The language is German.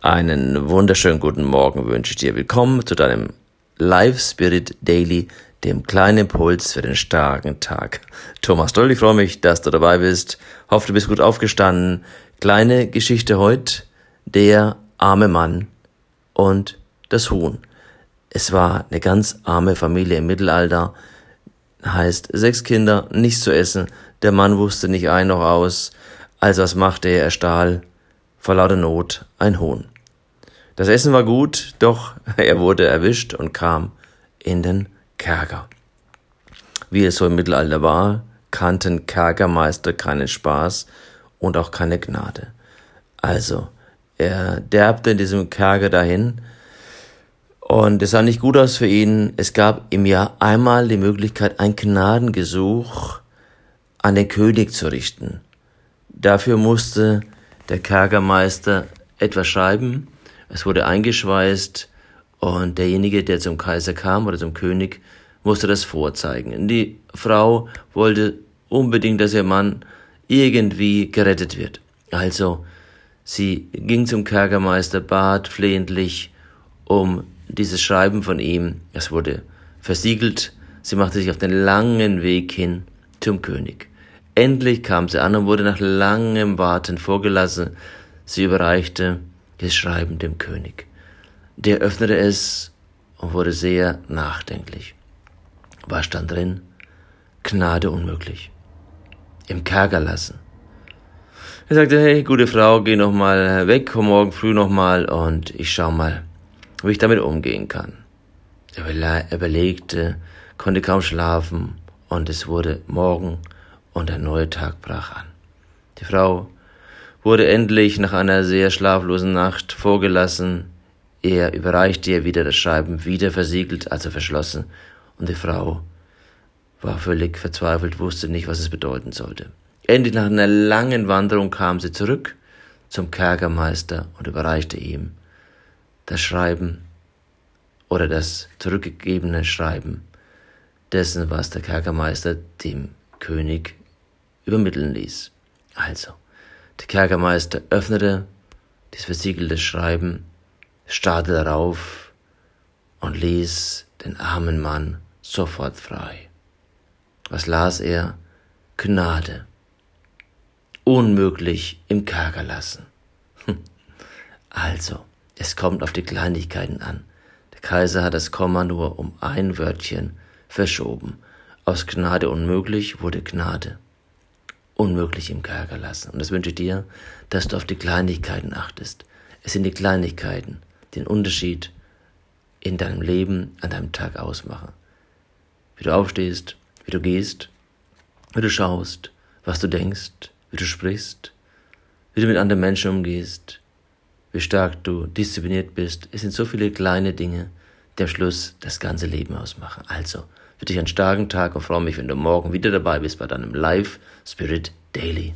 Einen wunderschönen guten Morgen wünsche ich dir. Willkommen zu deinem Live Spirit Daily, dem kleinen Impuls für den starken Tag. Thomas Doll, ich freue mich, dass du dabei bist. Hoffe, du bist gut aufgestanden. Kleine Geschichte heute. Der arme Mann und das Huhn. Es war eine ganz arme Familie im Mittelalter. Heißt, sechs Kinder, nichts zu essen. Der Mann wusste nicht ein noch aus. Also was machte er? Er stahl vor lauter Not ein Huhn. Das Essen war gut, doch er wurde erwischt und kam in den Kerker. Wie es so im Mittelalter war, kannten Kerkermeister keinen Spaß und auch keine Gnade. Also, er derbte in diesem Kerker dahin, und es sah nicht gut aus für ihn. Es gab im Jahr einmal die Möglichkeit, ein Gnadengesuch an den König zu richten. Dafür musste der Kerkermeister etwas schreiben es wurde eingeschweißt und derjenige, der zum Kaiser kam oder zum König, musste das vorzeigen. Die Frau wollte unbedingt, dass ihr Mann irgendwie gerettet wird. Also, sie ging zum Kerkermeister, bat flehentlich um dieses Schreiben von ihm. Es wurde versiegelt. Sie machte sich auf den langen Weg hin zum König. Endlich kam sie an und wurde nach langem Warten vorgelassen. Sie überreichte das Schreiben dem König. Der öffnete es und wurde sehr nachdenklich. Was stand drin? Gnade unmöglich. Im Kerker lassen. Er sagte, hey, gute Frau, geh noch mal weg, komm morgen früh noch mal und ich schau mal, wie ich damit umgehen kann. Er überlegte, konnte kaum schlafen und es wurde morgen und ein neuer Tag brach an. Die Frau wurde endlich nach einer sehr schlaflosen Nacht vorgelassen. Er überreichte ihr wieder das Schreiben, wieder versiegelt, also verschlossen, und die Frau war völlig verzweifelt, wusste nicht, was es bedeuten sollte. Endlich nach einer langen Wanderung kam sie zurück zum Kerkermeister und überreichte ihm das Schreiben oder das zurückgegebene Schreiben dessen, was der Kerkermeister dem König übermitteln ließ. Also, der Kerkermeister öffnete das versiegelte Schreiben, starrte darauf und ließ den armen Mann sofort frei. Was las er? Gnade. Unmöglich im Kerker lassen. Also, es kommt auf die Kleinigkeiten an. Der Kaiser hat das Komma nur um ein Wörtchen verschoben. Aus Gnade unmöglich wurde Gnade unmöglich im Kerker lassen. Und das wünsche ich dir, dass du auf die Kleinigkeiten achtest. Es sind die Kleinigkeiten, die den Unterschied in deinem Leben, an deinem Tag ausmachen. Wie du aufstehst, wie du gehst, wie du schaust, was du denkst, wie du sprichst, wie du mit anderen Menschen umgehst, wie stark du diszipliniert bist. Es sind so viele kleine Dinge, die am Schluss das ganze Leben ausmachen. Also, für dich einen starken Tag und freue mich, wenn du morgen wieder dabei bist bei deinem Live Spirit Daily.